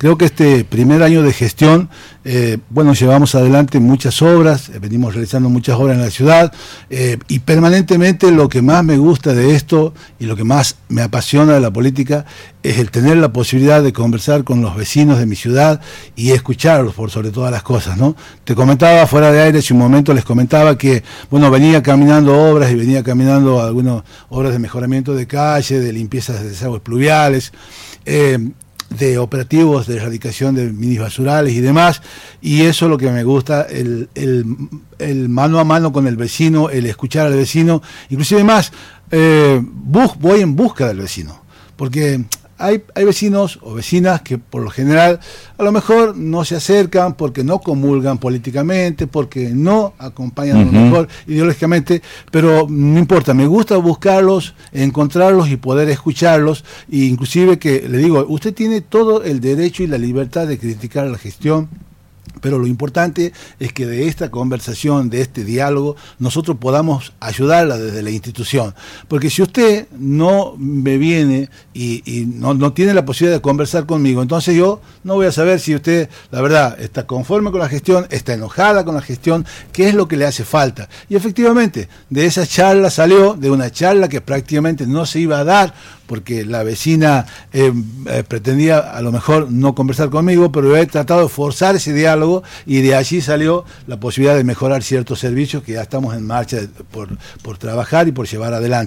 Creo que este primer año de gestión, eh, bueno, llevamos adelante muchas obras, eh, venimos realizando muchas obras en la ciudad eh, y permanentemente lo que más me gusta de esto y lo que más me apasiona de la política es el tener la posibilidad de conversar con los vecinos de mi ciudad y escucharlos por sobre todas las cosas, ¿no? Te comentaba fuera de aire, hace un momento les comentaba que, bueno, venía caminando obras y venía caminando algunas obras de mejoramiento de calle, de limpieza de desagües pluviales, de operativos de erradicación de minis basurales y demás, y eso es lo que me gusta, el, el, mano a mano con el vecino, el escuchar al vecino, inclusive más, eh, voy en busca del vecino, porque hay, hay, vecinos o vecinas que por lo general a lo mejor no se acercan porque no comulgan políticamente, porque no acompañan a lo mejor ideológicamente, pero no importa, me gusta buscarlos, encontrarlos y poder escucharlos, e inclusive que le digo, usted tiene todo el derecho y la libertad de criticar la gestión pero lo importante es que de esta conversación, de este diálogo, nosotros podamos ayudarla desde la institución. Porque si usted no me viene y, no, no, tiene la posibilidad de conversar conmigo, entonces yo no voy a saber si usted, la verdad, está conforme con la gestión, está enojada con la gestión, qué es lo que le hace falta. Y efectivamente, de esa charla salió, de una charla que prácticamente no se iba a dar porque la vecina eh, eh, pretendía a lo mejor no conversar conmigo, pero he tratado de forzar ese diálogo y de allí salió la posibilidad de mejorar ciertos servicios que ya estamos en marcha por, por trabajar y por llevar adelante.